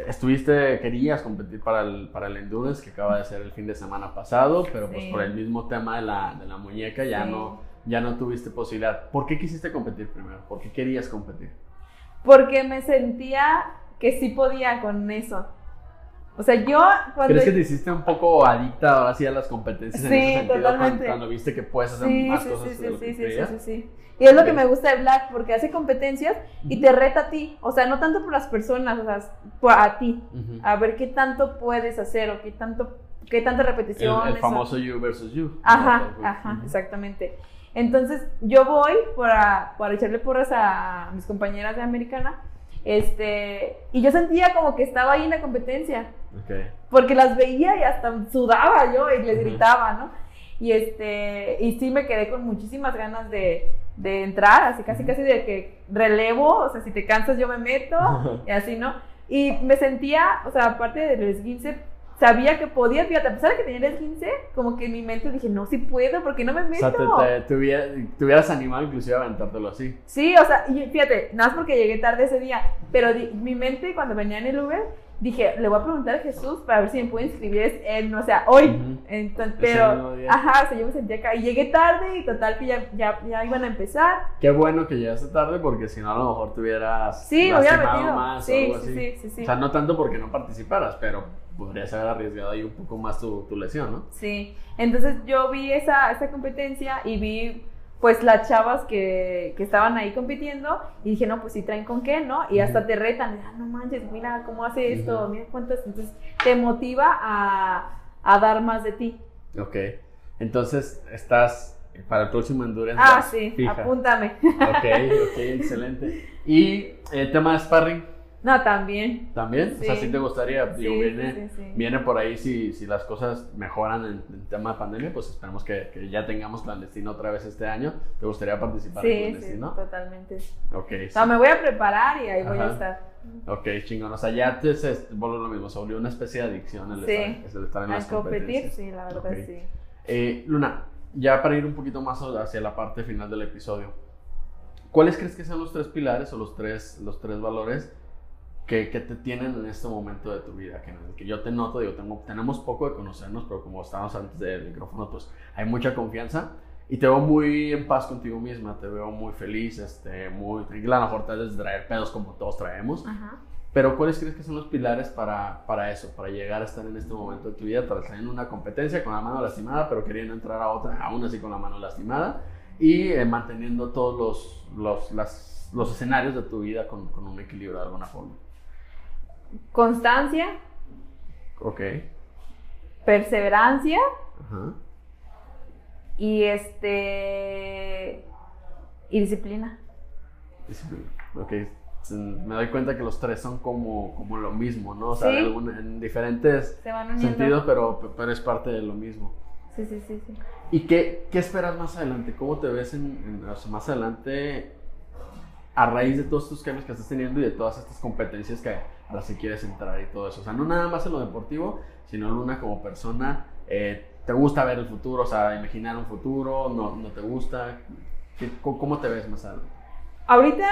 estuviste, querías competir para el, para el Endurance que acaba de ser el fin de semana pasado, pero pues por el mismo tema de la, de la muñeca ya, Sí. no, ya no tuviste posibilidad. ¿Por qué quisiste competir primero? ¿Por qué querías competir? Porque me sentía que sí podía con eso. O sea, yo cuando... ¿Crees que te hiciste un poco adicta ahora sí a las competencias en Sí, ese sentido? Cuando, totalmente. cuando viste que puedes hacer Sí, más sí, cosas sí, de lo sí, que sí, sí, sí, sí. Y es lo que me gusta de Black, porque hace competencias y te reta a ti. O sea, no tanto por las personas, o sea, por a ti. Ujú. A ver qué tanto puedes hacer o qué tanto, qué tanta El, repetición. el famoso you versus you. Ajá, ajá, exactamente. Entonces, yo voy para, para echarle porras a mis compañeras de americana. Este, y yo sentía como que estaba ahí en la competencia Ok. porque las veía y hasta sudaba yo y les gritaba, ¿no? Y este, y sí me quedé con muchísimas ganas de, de entrar, así casi casi de que relevo, o sea, si te cansas yo me meto, y así, ¿no? Y me sentía, o sea, aparte del esguince, sabía que podía, fíjate, a pesar de que tenía el esguince, como que en mi mente dije, no, sí puedo, porque no me O meto? sea, te, te, te hubiera- te hubieras animado inclusive a aventártelo así. Sí, o sea, y fíjate, nada más porque llegué tarde ese día, pero di- mi mente cuando venía en el Uber, dije, le voy a preguntar a Jesús para ver si me puede inscribir en, o sea, hoy. Ujú. Entonces, Ese pero, ajá, o sea, yo me sentía acá y llegué tarde y total que ya, ya, ya iban a empezar. Qué bueno que llegaste tarde porque si no a lo mejor te hubieras Sí, lastimado más o Sí, algo sí, así. sí, sí, sí. O sea, no tanto porque no participaras, pero podrías haber arriesgado ahí un poco más tu, tu lesión, ¿no? Sí, entonces yo vi esa, esa competencia y vi pues las chavas que, que estaban ahí compitiendo y dije, no, pues sí traen con qué, ¿no? Y hasta te retan, ah, no manches, mira cómo hace esto, mira cuántas, entonces te motiva a, a dar más de ti. Ok. Entonces, estás para el próximo Endurance. Ah, sí, fija. apúntame. Ok, ok, excelente. Y el tema de sparring No, también. también. O sea, Sí. te gustaría. Digo, Sí, viene, sí, viene por ahí si, si las cosas mejoran en, en tema de pandemia, pues esperemos que, que ya tengamos clandestino otra vez este año. ¿Te gustaría participar en Sí, sí, clandestino? totalmente. Ok, O sea, me voy a preparar y ahí voy a estar. ok, chingón. O sea, ya te se vuelve lo mismo, se volvió una especie de adicción el, Sí. estar, es el estar en las competir, sí, la verdad, sí. Eh, Luna, ya para ir un poquito más hacia la parte final del episodio, ¿cuáles crees que sean los tres pilares o los tres, los tres valores que, que te tienen en este momento de tu vida? Que, que yo te noto, digo, tengo, tenemos poco de conocernos, pero como estábamos antes del micrófono, pues hay mucha confianza. Y te veo muy en paz contigo misma, te veo muy feliz, este, muy tranquila. A lo mejor te de traer pedos como todos traemos. Ajá. Pero ¿cuáles crees que son los pilares para, para eso? Para llegar a estar en este momento de tu vida, tras estar en una competencia con la mano lastimada, pero queriendo entrar a otra, aún así con la mano lastimada, y eh, manteniendo todos los, los, las- los escenarios de tu vida con, con un equilibrio de alguna forma. Constancia, Ok. perseverancia Ajá. y este. y disciplina. Disciplina. Ok. Me doy cuenta que los tres son como, como lo mismo, ¿no? O sea, Sí. en diferentes Se van sentidos, pero, pero es parte de lo mismo. Sí, sí, sí, sí. ¿Y qué, qué esperas más adelante? ¿Cómo te ves en, en- o sea, más adelante a raíz de todos estos cambios que estás teniendo y de todas estas competencias que, a las que quieres entrar y todo eso? O sea, no nada más en lo deportivo, sino Luna como persona. eh, ¿Te gusta ver el futuro? O sea, imaginar un futuro, no, no te gusta. ¿Qué- cómo, te ves más adelante? Ahorita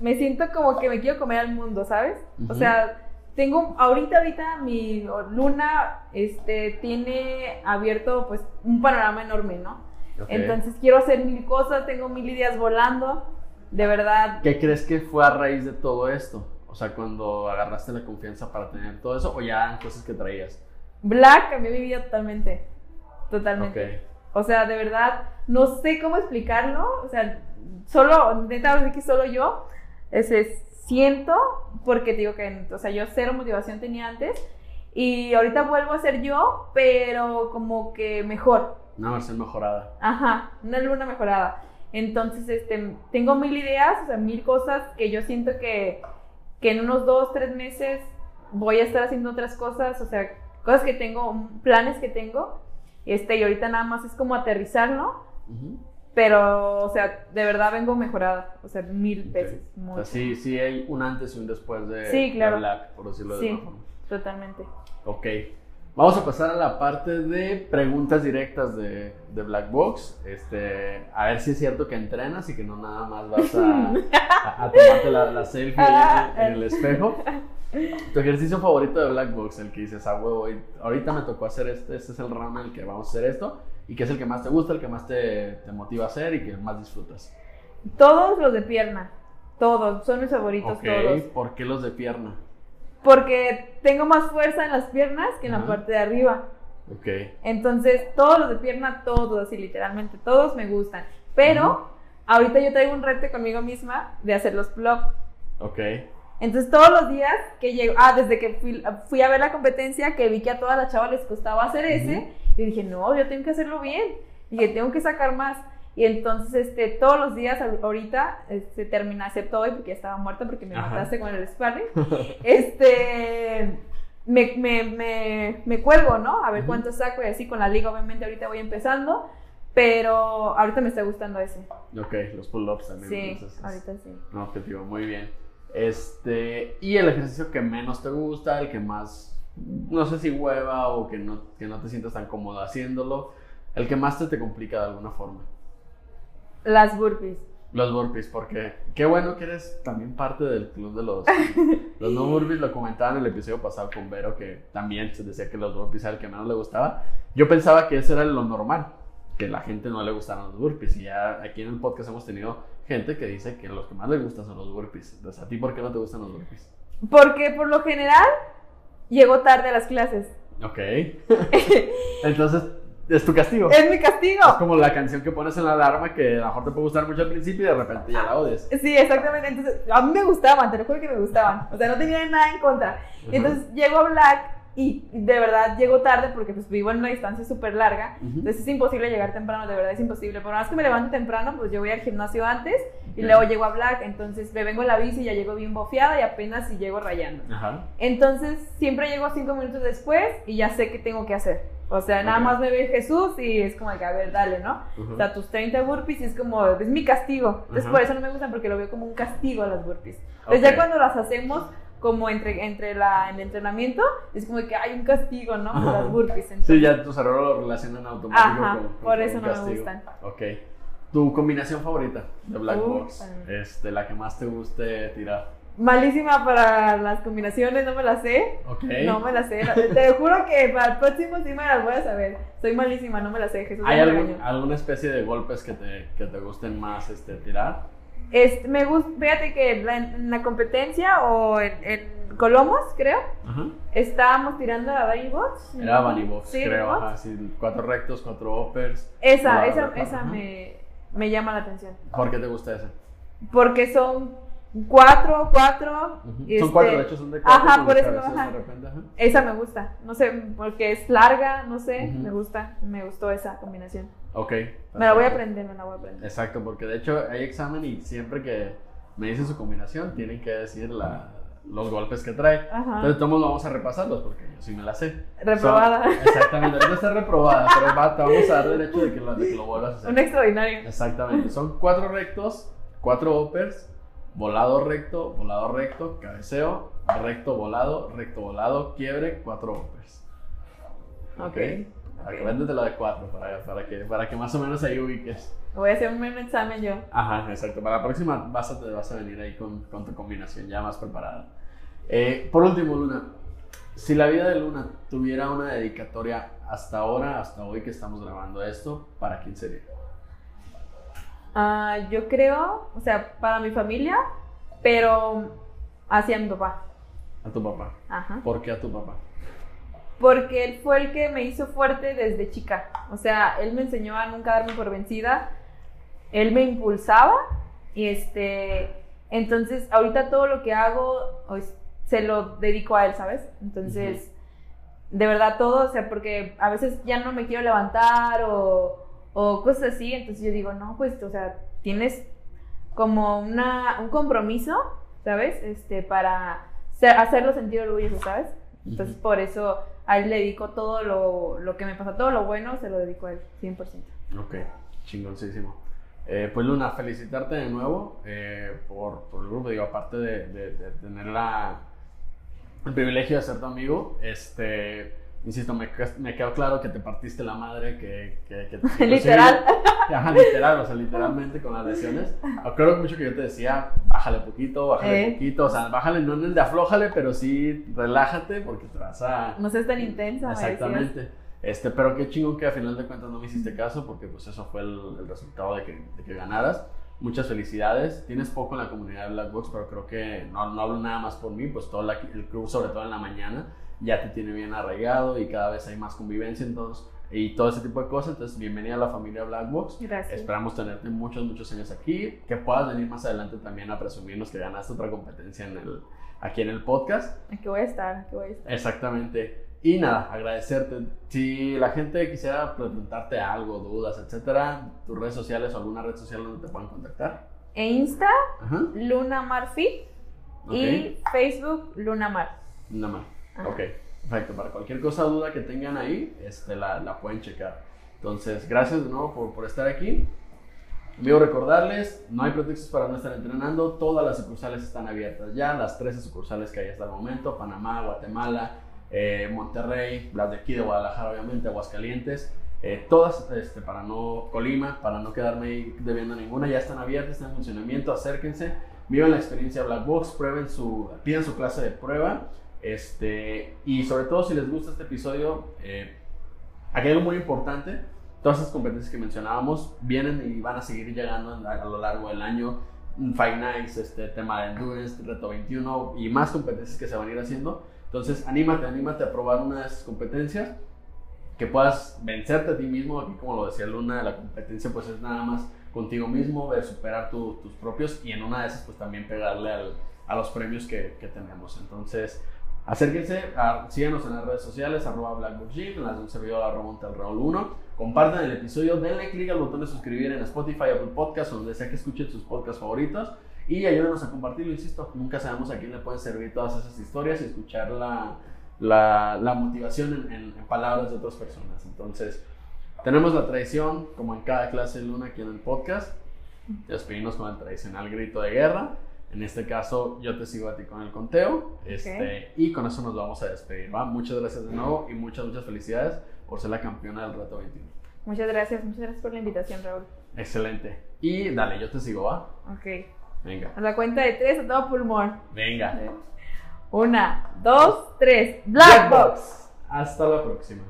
me siento como que me quiero comer al mundo, ¿sabes? O Ujú. sea, tengo, ahorita, ahorita mi luna, este, tiene abierto, pues, un panorama enorme, ¿no? Ok. Entonces quiero hacer mil cosas, tengo mil ideas volando, de verdad. ¿Qué crees que fue a raíz de todo esto? O sea, cuando agarraste la confianza para tener todo eso, o ya eran cosas que traías. Black cambió mi vida totalmente, totalmente. Ok. O sea, de verdad, no sé cómo explicarlo. O sea, solo, neta, sí que solo yo ese, siento, porque te digo que, o sea, yo cero motivación tenía antes. Y ahorita vuelvo a ser yo, pero como que mejor. Una versión mejorada. Ajá, una luna mejorada. Entonces, este, tengo mil ideas, o sea, mil cosas que yo siento que, que en unos dos, tres meses voy a estar haciendo otras cosas, o sea, cosas que tengo, planes que tengo. Este, y ahorita nada más es como aterrizarlo, pero, o sea, de verdad vengo mejorada, o sea, mil veces. O mucho. sea, sí, sí hay un antes y un después de, Sí, claro. de Black, por decirlo de Sí. forma. Totalmente. Ok. Vamos a pasar a la parte de preguntas directas de, de Black Box. Este, a ver si es cierto que entrenas y que no nada más vas a, a, a tomarte la, la selfie en, el- en el espejo. Tu ejercicio favorito de Black Box, el que dices, ah, huevo, ahorita me tocó hacer este, este es el round en el que vamos a hacer esto, y que es el que más te gusta, el que más te, te motiva a hacer y que más disfrutas. Todos los de pierna, todos, son mis favoritos Ok, todos. ¿por qué los de pierna? Porque tengo más fuerza en las piernas que en la Ajá. parte de arriba. Ok, Entonces, todos los de pierna, todos, así literalmente, todos me gustan. Pero, Ujú. ahorita yo traigo un reto conmigo misma de hacer los plop. ok. Entonces, todos los días que llego, ah, desde que fui, fui a ver la competencia, que vi que a todas las chavas les costaba hacer ese, y dije, no, yo tengo que hacerlo bien. Y que tengo que sacar más. Y entonces, este, todos los días, ahor- ahorita, este, terminé, excepto hoy, porque ya estaba muerta porque me Ajá. mataste con el sparring. este, me, me, me, me cuelgo, ¿no? A ver cuánto saco y así con la liga, obviamente, ahorita voy empezando. Pero ahorita me está gustando ese. Ok, los pull-ups también. Sí, entonces, ahorita sí. No, objetivo, muy bien. Este, y el ejercicio que menos te gusta, el que más, no sé si hueva o que no, que no te sientas tan cómodo haciéndolo, el que más te, te complica de alguna forma. Las burpees. Los burpees, porque qué bueno que eres también parte del club de los, los no burpees. Lo comentaba en el episodio pasado con Vero, que también se decía que los burpees era el que menos le gustaba. Yo pensaba que ese era lo normal, que la gente no le gustaran los burpees. Y ya aquí en el podcast hemos tenido gente que dice que los que más le gustan son los burpees. Entonces, ¿a ti por qué no te gustan los burpees? Porque por lo general llego tarde a las clases. Ok. Entonces, es tu castigo. Es mi castigo. Es como la canción que pones en la alarma que a lo mejor te puede gustar mucho al principio y de repente ya la odias. Sí, exactamente. Entonces, a mí me gustaban, te lo juro que me gustaban. O sea, no tenía nada en contra. Y entonces llego a Black y de verdad llego tarde porque pues vivo en una distancia súper larga. Entonces es imposible llegar temprano, de verdad es imposible. Por más que me levante temprano, pues yo voy al gimnasio antes y luego llego a Black. Entonces me vengo en la bici y ya llego bien bofeada y apenas si llego rayando. Ajá. Entonces siempre llego cinco minutos después y ya sé qué tengo que hacer. O sea, nada más me ve Jesús y es como que, a ver, dale, ¿no? Ujú. O sea, tus 30 burpees y es como, es mi castigo. Entonces Ajá. por eso no me gustan porque lo veo como un castigo a las burpees. Entonces Ok. ya cuando las hacemos como entre, entre la, el entrenamiento, es como que hay un castigo, ¿no? Por las burpees. Sí, Entonces, ya tus errores lo relacionan automático Ajá, con, por eso no me castigo. gustan. Ok. Tu combinación favorita de Black Box, este, la que más te guste tirar. Malísima para las combinaciones, no me las sé. Ok. No me las sé. Te juro que para el próximo sí me las voy a saber. Soy malísima, no me las sé. Jesús ¿Hay algún- alguna especie de golpes que te, que te gusten más este, tirar? Este, me gusta, fíjate que la- en la competencia o en, en Colomos, creo, Ajá. estábamos tirando a Bunny Box. Era Bunny Box, Sí, creo. Bunny. Ajá, sí, cuatro rectos, cuatro uppers. Esa, esa, esa me, me llama la atención. ¿Por qué te gusta ese? Porque son cuatro, cuatro. Ujú. este, Son cuatro, de hecho son de cuatro. Ajá, por eso, repente, ajá. Esa me gusta. No sé, porque es larga, no sé, Ujú. me gusta. Me gustó esa combinación. Ok. Me la voy a aprender, me la voy a aprender. Exacto, porque de hecho hay examen y siempre que me dicen su combinación tienen que decir la, los golpes que trae. Ajá. Entonces, todos vamos a repasarlos porque yo sí me la sé. Reprobada. Son- exactamente, ahorita está reprobada, pero va, te vamos a dar derecho de que lo, de que lo vuelvas a hacer. Un extraordinario. Exactamente, son cuatro rectos, cuatro uppers, volado recto, volado recto, cabeceo, recto volado, recto volado, quiebre, cuatro uppers. Ok. Acuérdate la de cuatro para, para, que, para que más o menos ahí ubiques. Voy a hacer un examen yo. Ajá, exacto. Para la próxima vas a, te vas a venir ahí con, con tu combinación ya más preparada. Eh, por último, Luna, si la vida de Luna tuviera una dedicatoria hasta ahora, hasta hoy que estamos grabando esto, ¿para quién sería? Ah, yo creo, o sea, para mi familia, pero hacia mi papá. A tu papá. Ajá. ¿Por qué a tu papá? Porque él fue el que me hizo fuerte desde chica. O sea, él me enseñó a nunca darme por vencida. Él me impulsaba. Y este. Entonces, ahorita todo lo que hago pues, se lo dedico a él, ¿sabes? Entonces, de verdad todo, o sea, porque a veces ya no me quiero levantar o, o cosas así. Entonces yo digo, no, pues, o sea, tienes como una, un compromiso, ¿sabes? Este, para ser- hacerlo sentir orgulloso, ¿sabes? Entonces, por eso a él le dedico todo lo, lo que me pasa, todo lo bueno, se lo dedico a él, 100%. Ok, chingoncísimo. Eh, pues Luna, felicitarte de nuevo eh, por, por el grupo. Digo, aparte de, de- de tener la, el privilegio de ser tu amigo, este, insisto, me, me quedó claro que te partiste la madre, que... que, que- Literal. Ajá, literal, o sea, literalmente con las lesiones. Acuerdo mucho que yo te decía, bájale poquito, bájale Eh. poquito, o sea, bájale, no en el de aflójale, pero sí relájate porque te vas a... No seas tan intensa. Exactamente. Este, pero qué chingón que a final de cuentas no me hiciste caso porque pues eso fue el, el resultado de que, de que ganaras. Muchas felicidades. Tienes poco en la comunidad de Black Box, pero creo que no, no hablo nada más por mí, pues todo la- el club, sobre todo en la mañana, ya te tiene bien arraigado y cada vez hay más convivencia entonces, y todo ese tipo de cosas. Entonces, bienvenida a la familia Black Box. Gracias. Esperamos tenerte muchos, muchos años aquí. Que puedas venir más adelante también a presumirnos que ganaste otra competencia en el, aquí en el podcast. Aquí voy a estar, aquí voy a estar. Exactamente. Y nada, agradecerte. Si la gente quisiera preguntarte algo, dudas, etcétera, tus redes sociales o alguna red social donde te puedan contactar. E Insta, Ajá. Luna Mar Fit Ok. y Facebook, Luna Mar. Nada más. Ajá. Ok. Perfecto. Para cualquier cosa, duda que tengan ahí, este, la, la pueden checar. Entonces, gracias de nuevo por, por estar aquí. Amigo, recordarles, no hay pretextos para no estar entrenando. Todas las sucursales están abiertas ya. Las 13 sucursales que hay hasta el momento. Panamá, Guatemala, eh, Monterrey, las de aquí de Guadalajara, obviamente, Aguascalientes. eh, todas, este, para no, Colima, para no quedarme ahí debiendo ninguna, ya están abiertas, están en funcionamiento. Acérquense, vivan la experiencia Black Box, prueben su, pidan su clase de prueba. Este, y sobre todo, si les gusta este episodio, eh, aquí hay algo muy importante. Todas esas competencias que mencionábamos vienen y van a seguir llegando a, lo largo del año. Five Nights, este tema de Endurance, Reto 21 y más competencias que se van a ir haciendo. Entonces, anímate, anímate a probar una de esas competencias que puedas vencerte a ti mismo. Aquí, como lo decía Luna, la competencia pues es nada más contigo mismo, ver superar tu- tus propios y en una de esas pues también pegarle al- a los premios que, que tenemos. Entonces, acérquense, a- síganos en las redes sociales, arroba las de un servidor arroba Monterrol 1. Compartan el episodio, denle clic al botón de suscribir en Spotify, Apple Podcasts, o donde sea que escuchen sus podcasts favoritos. Y ayúdenos a compartirlo, insisto, nunca sabemos a quién le pueden servir todas esas historias y escuchar la, la, la motivación en, en- en palabras de otras personas. Entonces, tenemos la tradición, como en cada clase de luna aquí en el podcast, de despedirnos con el tradicional grito de guerra. En este caso, yo te sigo a ti con el conteo. Este, Y con eso nos vamos a despedir. ¿va? Muchas gracias de nuevo y muchas, muchas felicidades por ser la campeona del reto 21. Muchas gracias, muchas gracias por la invitación, Raúl. Excelente. Y dale, yo te sigo, ¿va? Ok. Venga. A la cuenta de tres, a todo pulmón. Venga. Una, dos, tres. Black Box. Hasta la próxima.